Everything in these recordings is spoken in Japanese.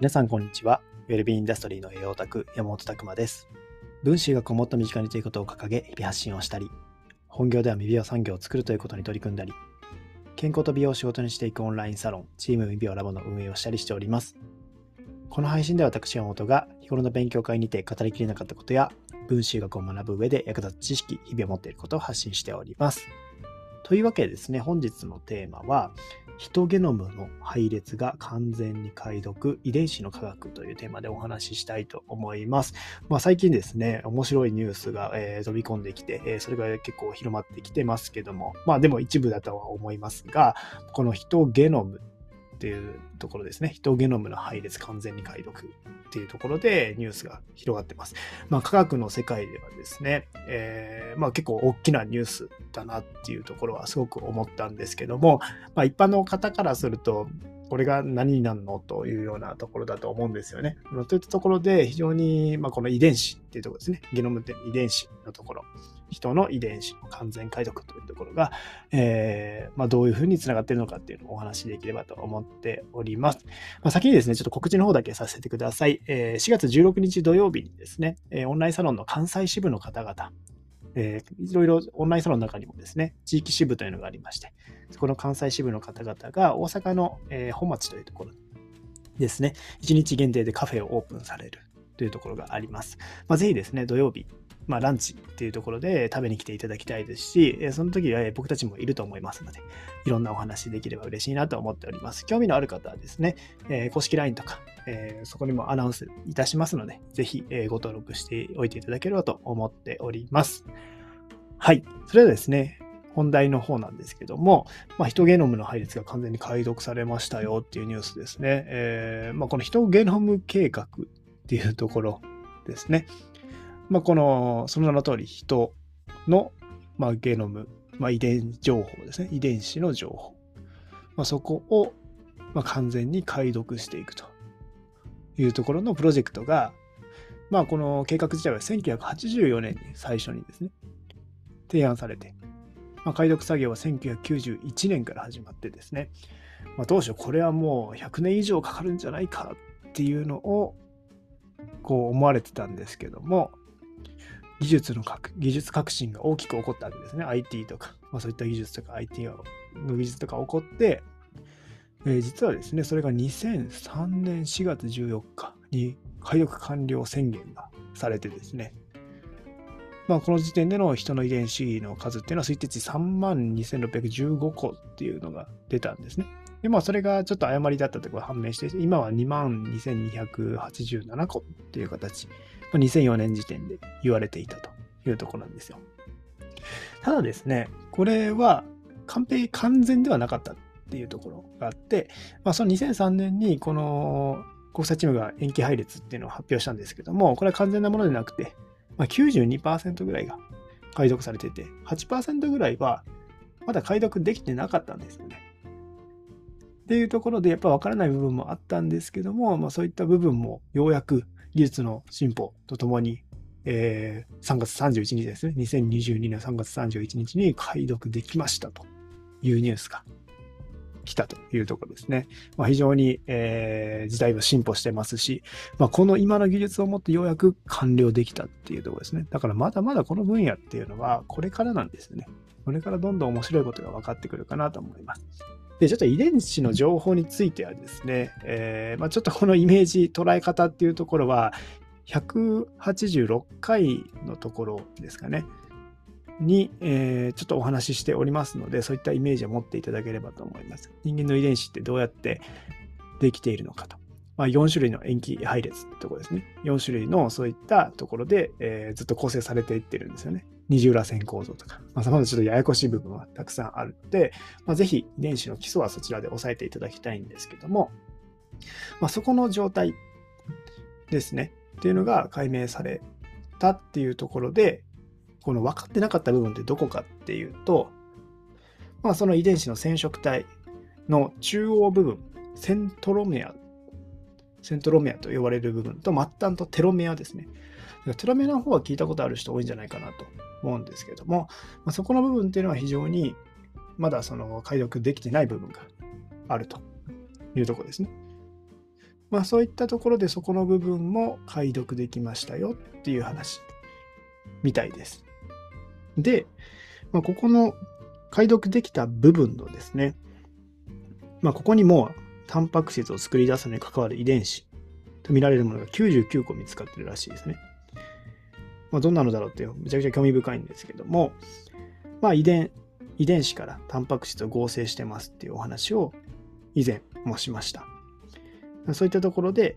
皆さんこんにちは。ウェルビーインダストリーの栄養オタク、山本拓馬です。分子がこもっと身近にということを掲げ、日々発信をしたり、本業では未美容産業を作るということに取り組んだり、健康と美容を仕事にしていくオンラインサロン、チーム未美容ラボの運営をしたりしております。この配信では私山本が日頃の勉強会にて語りきれなかったことや、分子学を学ぶ上で役立つ知識、日々を持っていることを発信しております。というわけでですね、本日のテーマは、ヒトゲノムの配列が完全に解読、遺伝子の科学というテーマでお話ししたいと思います。まあ、最近ですね、面白いニュースが、えー、飛び込んできて、えー、それが結構広まってきてますけども、まあでも一部だとは思いますが、このヒトゲノムっていうところですね。ヒトゲノムの配列完全に解読っていうところでニュースが広がってます。まあ、科学の世界ではですね、えー、まあ、結構大きなニュースだなっていうところはすごく思ったんですけども、まあ、一般の方からすると、これが何になるのというようなところだと思うんですよね。といったところで非常に、まあ、この遺伝子っていうところですね。ゲノムって遺伝子のところ。人の遺伝子の完全解読というところが、えー、まあ、どういうふうにつながっているのかっていうのをお話しできればと思っております。まあ、先にですね、ちょっと告知の方だけさせてください。え、4月16日土曜日にですね、えオンラインサロンの関西支部の方々、えー、いろいろオンラインサロンの中にもですね、地域支部というのがありまして、そこの関西支部の方々が大阪の、えー、本町というところですね、1日限定でカフェをオープンされるというところがあります。まあ、ぜひですね、土曜日、まあ、ランチっていうところで食べに来ていただきたいですし、その時は僕たちもいると思いますので、いろんなお話できれば嬉しいなと思っております。興味のある方はですね、え公式 LINE とか、えそこにもアナウンスいたしますので、ぜひ、えご登録しておいていただければと思っております。はい。それではですね、本題の方なんですけども、まあ、ヒトゲノムの配列が完全に解読されましたよっていうニュースですね。えーまあ、このヒトゲノム計画っていうところですね。まあ、この、その名の通り、人の、まあ、ゲノム、まあ、遺伝情報ですね。遺伝子の情報。まあ、そこを、まあ、完全に解読していくというところのプロジェクトが、まあ、この計画自体は1984年に最初にですね、提案されて、まあ、解読作業は1991年から始まってですね、まあ、当初これはもう100年以上かかるんじゃないかっていうのをこう思われてたんですけども、技術の革技術革新が大きく起こったわけですね。IT とか、まあ、そういった技術とか IT の技術とか起こって、えー、実はですね、それが2003年4月14日に解読完了宣言がされてですね、まあ、この時点での人の遺伝子の数っていうのは推定値3万2615個っていうのが出たんですね。で、まあ、それがちょっと誤りだったとことが判明して、今は2万2287個っていう形。2004年時点で言われていたというところなんですよ。ただですね、これは完璧、完全ではなかったっていうところがあって、まあ、その2003年にこの国際チームが延期配列っていうのを発表したんですけども、これは完全なものでなくて、まあ、92%ぐらいが解読されてて、8%ぐらいはまだ解読できてなかったんですよね。っていうところでやっぱ分からない部分もあったんですけども、まあ、そういった部分もようやく技術の進歩とともに、えー、3月31日ですね、2022年3月31日に解読できましたというニュースが来たというところですね。まあ、非常に、えー、時代は進歩してますし、まあ、この今の技術をもってようやく完了できたっていうところですね。だからまだまだこの分野っていうのはこれからなんですよね。これからどんどん面白いことが分かってくるかなと思います。で、ちょっと遺伝子の情報についてはですね、えー、まあ、ちょっとこのイメージ、捉え方っていうところは、186回のところですかね、に、えー、ちょっとお話ししておりますので、そういったイメージを持っていただければと思います。人間の遺伝子ってどうやってできているのかと。まあ、4種類の塩基配列ってとこですね。4種類のそういったところで、えー、ずっと構成されていってるんですよね。二重らせん構造とか、まあ、さまざまちょっとややこしい部分はたくさんあるので、まあ、ぜひ遺伝子の基礎はそちらで押さえていただきたいんですけども、まあ、そこの状態ですね、っていうのが解明されたっていうところで、この分かってなかった部分ってどこかっていうと、まあ、その遺伝子の染色体の中央部分、セントロメア、セントロメアと呼ばれる部分と末端とテロメアですね。テロメアの方は聞いたことある人多いんじゃないかなと思うんですけども、まあ、そこの部分っていうのは非常にまだその解読できてない部分があるというとこですね。まあそういったところでそこの部分も解読できましたよっていう話みたいです。で、まあ、ここの解読できた部分のですね、まあ、ここにもタンパク質を作り出すのに関わる遺伝子と見られるものが99個見つかってるらしいですね。まあ、どんなのだろうってめちゃくちゃ興味深いんですけども、まあ、遺伝、遺伝子からタンパク質を合成してますっていうお話を以前もしました。そういったところで、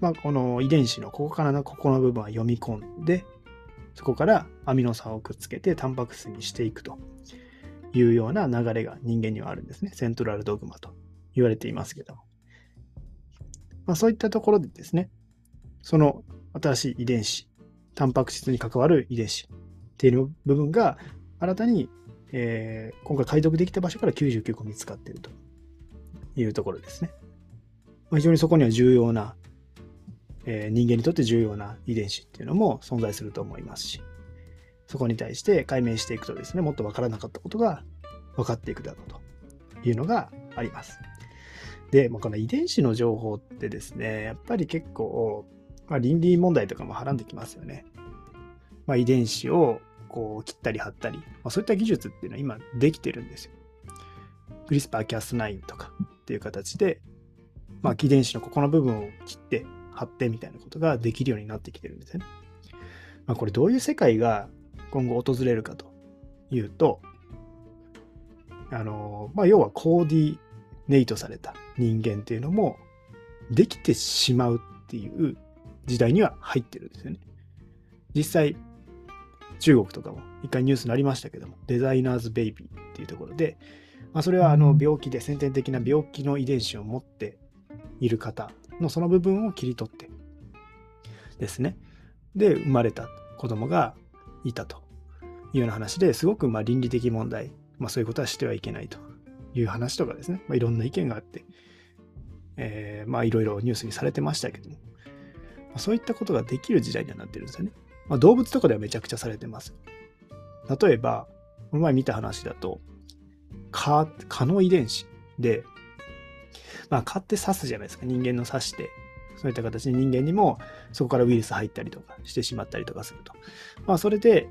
まあ、この遺伝子のここからのここの部分は読み込んで、そこからアミノ酸をくっつけてタンパク質にしていくというような流れが人間にはあるんですね。セントラルドグマと言われていますけど。まあ、そういったところでですね、その新しい遺伝子、タンパク質に関わる遺伝子っていう部分が新たに、えー、今回解読できた場所から99個見つかっているというところですね。まあ、非常にそこには重要な、えー、人間にとって重要な遺伝子っていうのも存在すると思いますし、そこに対して解明していくとですね、もっと分からなかったことが分かっていくだろうというのがあります。で、まあ、この遺伝子の情報ってですね、やっぱり結構、まあ、倫理問題とかもはらんできますよね。まあ、遺伝子をこう切ったり貼ったり、まあ、そういった技術っていうのは今できてるんですよ。クリスパー Cas9 とかっていう形で、まあ、遺伝子のここの部分を切って貼ってみたいなことができるようになってきてるんですね。まあ、これどういう世界が今後訪れるかというと、あの、まあ、要はコーディネイトされた人間っていうのもできてしまうっていう時代には入ってるんですよね。実際、中国とかも一回ニュースになりましたけども、デザイナーズ・ベイビーっていうところで、まあ、それはあの病気で先天的な病気の遺伝子を持っている方のその部分を切り取ってですね。で、生まれた子供がいたというような話ですごくまあ倫理的問題、まあ、そういうことはしてはいけないという話とかですね、まあ、いろんな意見があって、えー、まあいろいろニュースにされてましたけども、まあ、そういったことができる時代にはなってるんですよね。まあ、動物とかではめちゃくちゃされてます。例えば、この前見た話だと、蚊、蚊の遺伝子で、まあ、蚊って刺すじゃないですか。人間の刺して、そういった形で人間にもそこからウイルス入ったりとかしてしまったりとかすると。まあ、それで、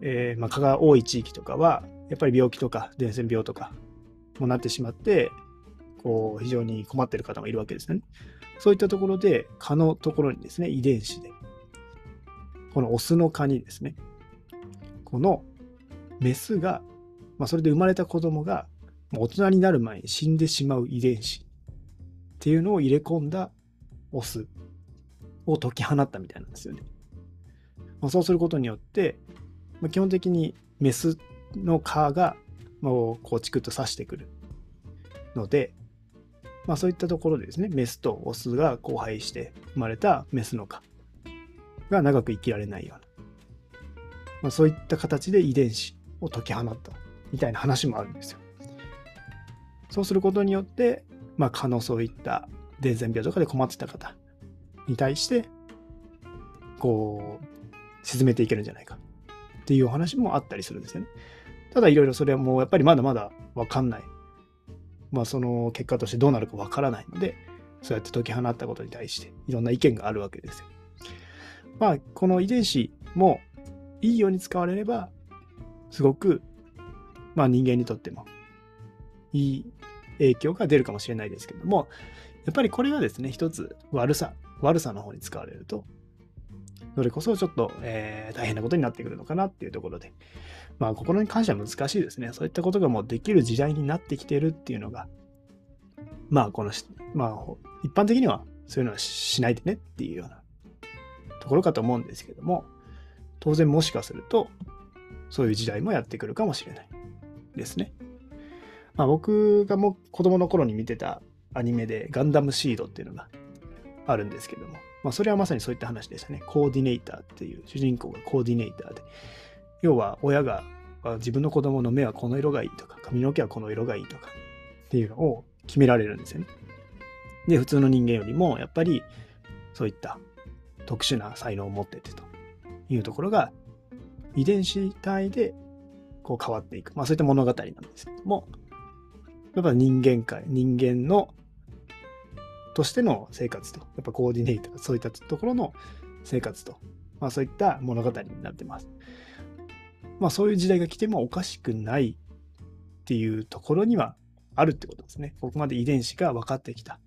えー、まあ、蚊が多い地域とかは、やっぱり病気とか伝染病とかもなってしまって、こう、非常に困ってる方もいるわけですね。そういったところで、蚊のところにですね、遺伝子で、このオスの蚊にですね、このメスが、まあ、それで生まれた子供が、大人になる前に死んでしまう遺伝子っていうのを入れ込んだオスを解き放ったみたいなんですよね。まあ、そうすることによって、まあ、基本的にメスの蚊がもうこうチクッと刺してくるので、まあ、そういったところでですね、メスとオスが交配して生まれたメスの蚊が長く生きられないような、まあ、そういった形で遺伝子を解き放ったみたいな話もあるんですよ。そうすることによって、まあ、蚊のそういった伝染病とかで困ってた方に対して、こう、沈めていけるんじゃないかっていうお話もあったりするんですよね。ただいろいろそれはもうやっぱりまだまだわかんない。まあその結果としてどうなるかわからないので、そうやって解き放ったことに対していろんな意見があるわけですよ。まあこの遺伝子もいいように使われれば、すごくまあ人間にとってもいい影響が出るかもしれないですけども、やっぱりこれがですね、一つ悪さ、悪さの方に使われると、それこそちょっと、えー、大変なことになってくるのかなっていうところで、まあ、心に関しては難しいですね。そういったことがもうできる時代になってきてるっていうのが、まあ、この、まあ、一般的にはそういうのはしないでねっていうようなところかと思うんですけども、当然もしかすると、そういう時代もやってくるかもしれないですね。まあ、僕がもう子供の頃に見てたアニメでガンダムシードっていうのがあるんですけども、まあ、それはまさにそういった話でしたね。コーディネーターっていう主人公がコーディネーターで、要は親が自分の子供の目はこの色がいいとか、髪の毛はこの色がいいとかっていうのを決められるんですよね。で、普通の人間よりもやっぱりそういった特殊な才能を持っててというところが遺伝子体でこう変わっていく。まあそういった物語なんですけども、やっぱ人間界、人間のとしての生活と、やっぱコーディネート、そういったところの生活と、まあそういった物語になってます。まあそういう時代が来てもおかしくないっていうところにはあるってことですね。ここまで遺伝子が分かってきた。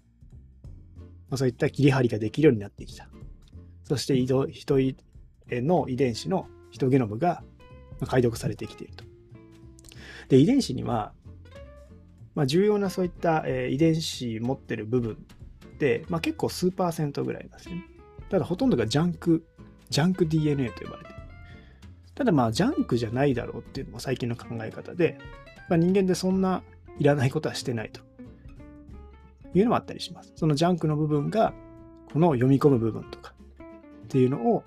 まあ、そういった切り張りができるようになってきた。そして人の遺伝子のヒトゲノムが解読されてきていると。で、遺伝子には、まあ、重要なそういった、え、遺伝子持ってる部分、まあ、結構数パーセントぐらいなんですね。ただほとんどがジャンク、ジャンク DNA と呼ばれてるただまあジャンクじゃないだろうっていうのも最近の考え方で、まあ、人間でそんないらないことはしてないというのもあったりします。そのジャンクの部分がこの読み込む部分とかっていうのを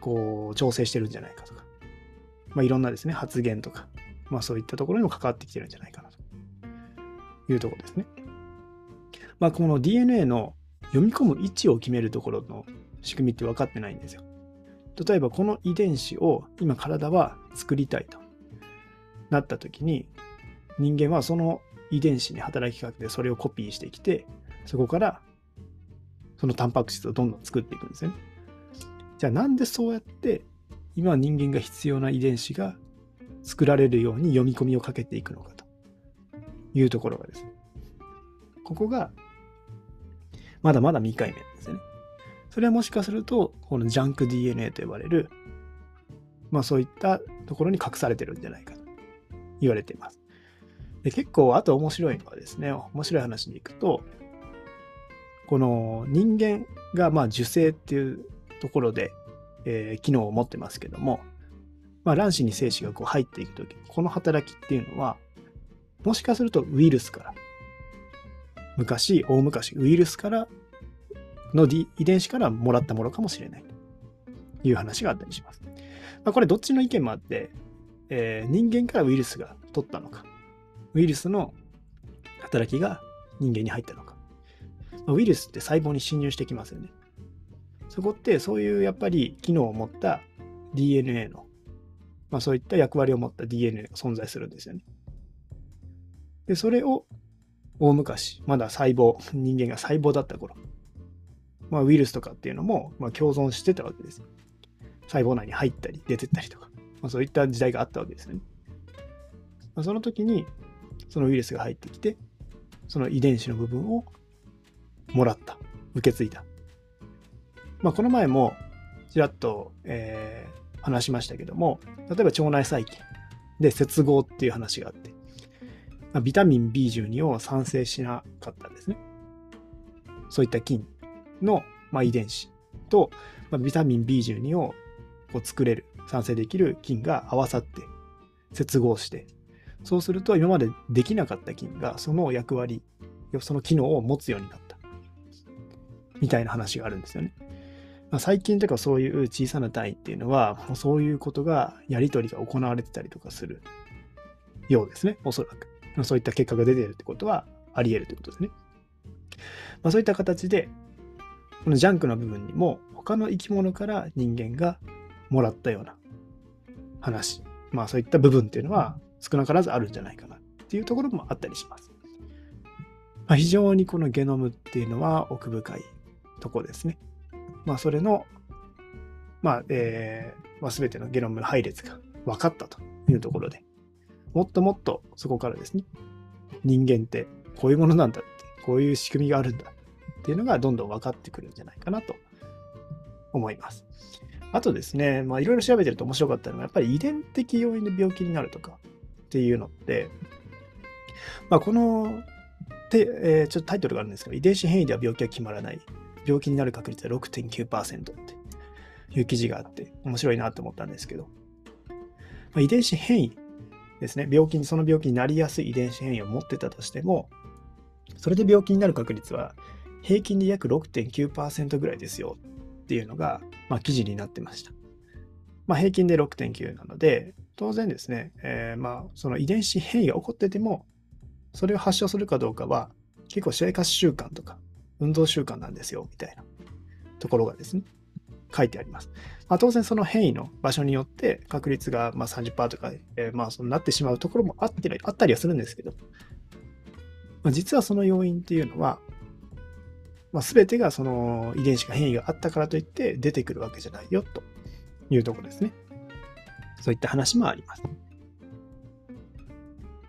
こう調整してるんじゃないかとか、まあ、いろんなですね発現とか、まあ、そういったところにも関わってきてるんじゃないかなというところですね。まあ、この DNA の読み込む位置を決めるところの仕組みって分かってないんですよ。例えばこの遺伝子を今体は作りたいとなった時に人間はその遺伝子に働きかけてそれをコピーしてきてそこからそのタンパク質をどんどん作っていくんですね。じゃあなんでそうやって今人間が必要な遺伝子が作られるように読み込みをかけていくのかというところがですね。ここがまだまだ未解明ですね。それはもしかすると、このジャンク DNA と呼ばれる、まあそういったところに隠されてるんじゃないかと言われています。で結構、あと面白いのはですね、面白い話に行くと、この人間がまあ受精っていうところで、えー、機能を持ってますけども、まあ、卵子に精子がこう入っていくとき、この働きっていうのは、もしかするとウイルスから昔、大昔、ウイルスからの、遺伝子からもらったものかもしれないという話があったりします。まあ、これどっちの意見もあって、えー、人間からウイルスが取ったのか、ウイルスの働きが人間に入ったのか。まあ、ウイルスって細胞に侵入してきますよね。そこってそういうやっぱり機能を持った DNA の、まあ、そういった役割を持った DNA が存在するんですよね。で、それを大昔、まだ細胞、人間が細胞だった頃、まあ、ウイルスとかっていうのも、まあ、共存してたわけです。細胞内に入ったり出てったりとか、まあ、そういった時代があったわけですね。まあ、その時に、そのウイルスが入ってきて、その遺伝子の部分をもらった、受け継いだ。まあ、この前も、ちらっと、えー、話しましたけども、例えば腸内細菌で接合っていう話があって、まあ、ビタミン B12 を産生しなかったんですね。そういった菌の、まあ、遺伝子と、まあ、ビタミン B12 をこう作れる、産生できる菌が合わさって接合して、そうすると今までできなかった菌がその役割、その機能を持つようになった。みたいな話があるんですよね。まあ、最近とかそういう小さな単位っていうのは、そういうことが、やり取りが行われてたりとかするようですね、おそらく。そういった結果が出てるってことはあり得るってことですね。まあ、そういった形で、このジャンクの部分にも他の生き物から人間がもらったような話、まあそういった部分っていうのは少なからずあるんじゃないかなっていうところもあったりします。まあ、非常にこのゲノムっていうのは奥深いとこですね。まあそれの、まあ、えー、まあ、全てのゲノムの配列が分かったというところで、もっともっとそこからですね、人間ってこういうものなんだって、こういう仕組みがあるんだっていうのがどんどん分かってくるんじゃないかなと思います。あとですね、まあいろいろ調べてると面白かったのが、やっぱり遺伝的要因で病気になるとかっていうのって、まあこの、でえー、ちょっとタイトルがあるんですけど、遺伝子変異では病気は決まらない。病気になる確率は6.9%っていう記事があって、面白いなと思ったんですけど、まあ、遺伝子変異ですね、病気に、その病気になりやすい遺伝子変異を持ってたとしても、それで病気になる確率は平均で約6.9%ぐらいですよっていうのが、まあ、記事になってました。まあ、平均で6.9なので、当然ですね、えー、まあその遺伝子変異が起こってても、それを発症するかどうかは、結構生活習慣とか運動習慣なんですよ、みたいなところがですね、書いてあります。まあ、当然その変異の場所によって確率がまあ30%とか、えー、まあそうなってしまうところもあってあったりはするんですけど、まあ、実はその要因っていうのは、まあ、全てがその遺伝子が変異があったからといって出てくるわけじゃないよというところですね。そういった話もあります。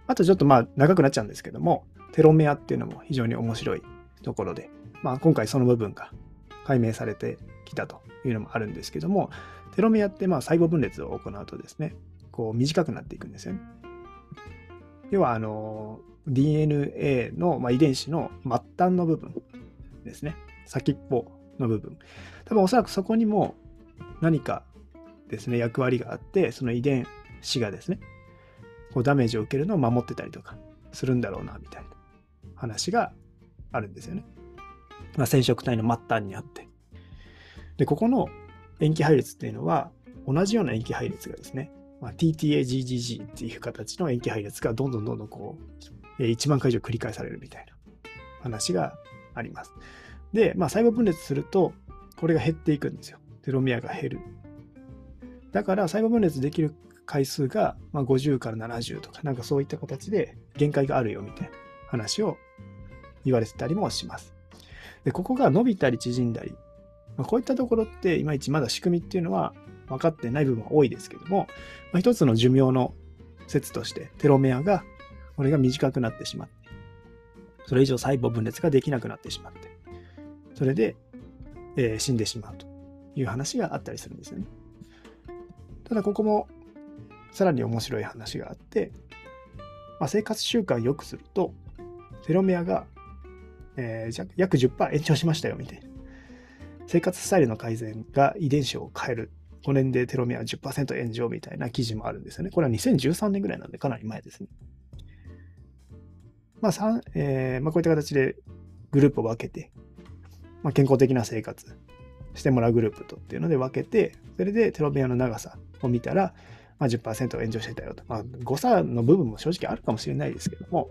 あとちょっとまあ長くなっちゃうんですけども、テロメアっていうのも非常に面白いところで、まあ、今回その部分が解明されてきたというのもあるんですけども、テロメアってまあ細胞分裂を行うとですね、こう短くなっていくんですよね。要はあの DNA の、まあ、遺伝子の末端の部分ですね。先っぽの部分。多分おそらくそこにも何かですね、役割があって、その遺伝子がですね、こうダメージを受けるのを守ってたりとかするんだろうな、みたいな話があるんですよね。まあ、染色体の末端にあって。で、ここの塩基配列っていうのは、同じような塩基配列がですね、まあ、TTAGGG っていう形の塩基配列がどんどんどんどんこう、1万回以上繰り返されるみたいな話があります。で、まあ、細胞分裂すると、これが減っていくんですよ。テロメアが減る。だから細胞分裂できる回数が、まあ50から70とか、なんかそういった形で限界があるよみたいな話を言われてたりもします。で、ここが伸びたり縮んだり、まあ、こういったところっていまいちまだ仕組みっていうのは分かってない部分は多いですけども、まあ、一つの寿命の説としてテロメアが、これが短くなってしまって、それ以上細胞分裂ができなくなってしまって、それで、えー、死んでしまうという話があったりするんですよね。ただここもさらに面白い話があって、まあ、生活習慣を良くすると、テロメアが、えー、約10%延長しましたよみたいな。生活スタイルの改善が遺伝子を変える。5年でテロメア10%炎上みたいな記事もあるんですよね。これは2013年ぐらいなんでかなり前ですね。まあ、えー、まあ、こういった形でグループを分けて、まあ、健康的な生活してもらうグループとっていうので分けて、それでテロメアの長さを見たら、まあ10%炎上してたよと。まあ、誤差の部分も正直あるかもしれないですけども、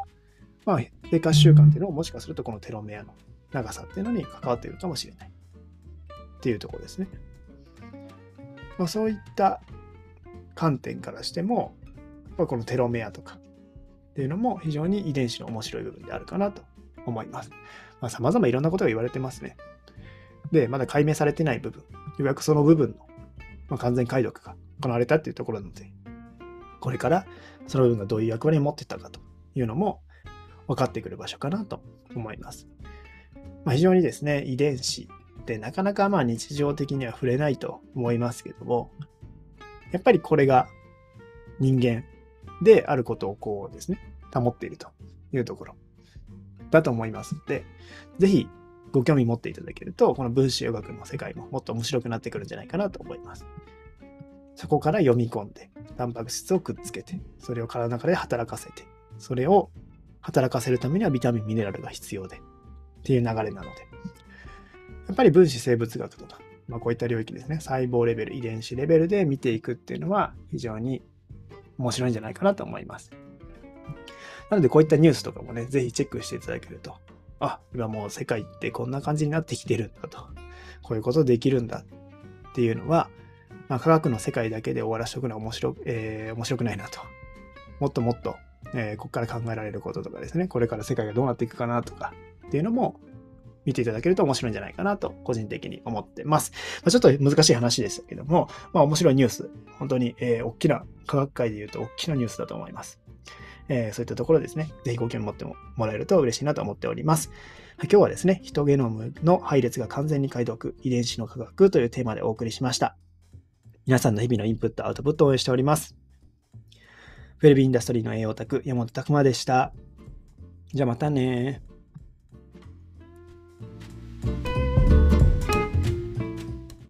まあ、生活習慣っていうのももしかするとこのテロメアの長さっていうのに関わっているかもしれない。っていうとこですね。まあ、そういった観点からしても、まあ、このテロメアとかっていうのも非常に遺伝子の面白い部分であるかなと思います。まあ、様々いろんなことが言われてますね。で、まだ解明されてない部分、ようやくその部分の、まあ、完全解読が行われたっていうところなので、これからその部分がどういう役割を持ってたかというのも分かってくる場所かなと思います。まあ、非常にですね、遺伝子ってなかなかまあ日常的には触れないと思いますけども、やっぱりこれが人間であることをこうですね、保っているというところだと思いますので、ぜひご興味持っていただけると、この分子予学の世界ももっと面白くなってくるんじゃないかなと思います。そこから読み込んで、タンパク質をくっつけて、それを体の中で働かせて、それを働かせるためにはビタミン、ミネラルが必要で、っていう流れなので、っぱり分子生物学とか、まあ、こういった領域ですね、細胞レベル、遺伝子レベルで見ていくっていうのは非常に面白いんじゃないかなと思います。なのでこういったニュースとかもね、ぜひチェックしていただけると、あ、今もう世界ってこんな感じになってきてるんだと、こういうことできるんだっていうのは、まあ、科学の世界だけで終わらせておくのは面白,、えー、面白くないなと。もっともっと、えー、ここから考えられることとかですね、これから世界がどうなっていくかなとかっていうのも見ていただけると面白いんじゃないかなと、個人的に思ってます。まあ、ちょっと難しい話でしたけども、まあ面白いニュース、本当に、えー、大きな、科学界で言うと大きなニュースだと思います。えー、そういったところですね、ぜひご興味持ってもらえると嬉しいなと思っております。今日はですね、ヒトゲノムの配列が完全に解読、遺伝子の科学というテーマでお送りしました。皆さんの日々のインプット、アウトプットを応援しております。ウェルビーインダストリーの栄養オタク、山本拓馬でした。じゃあまたね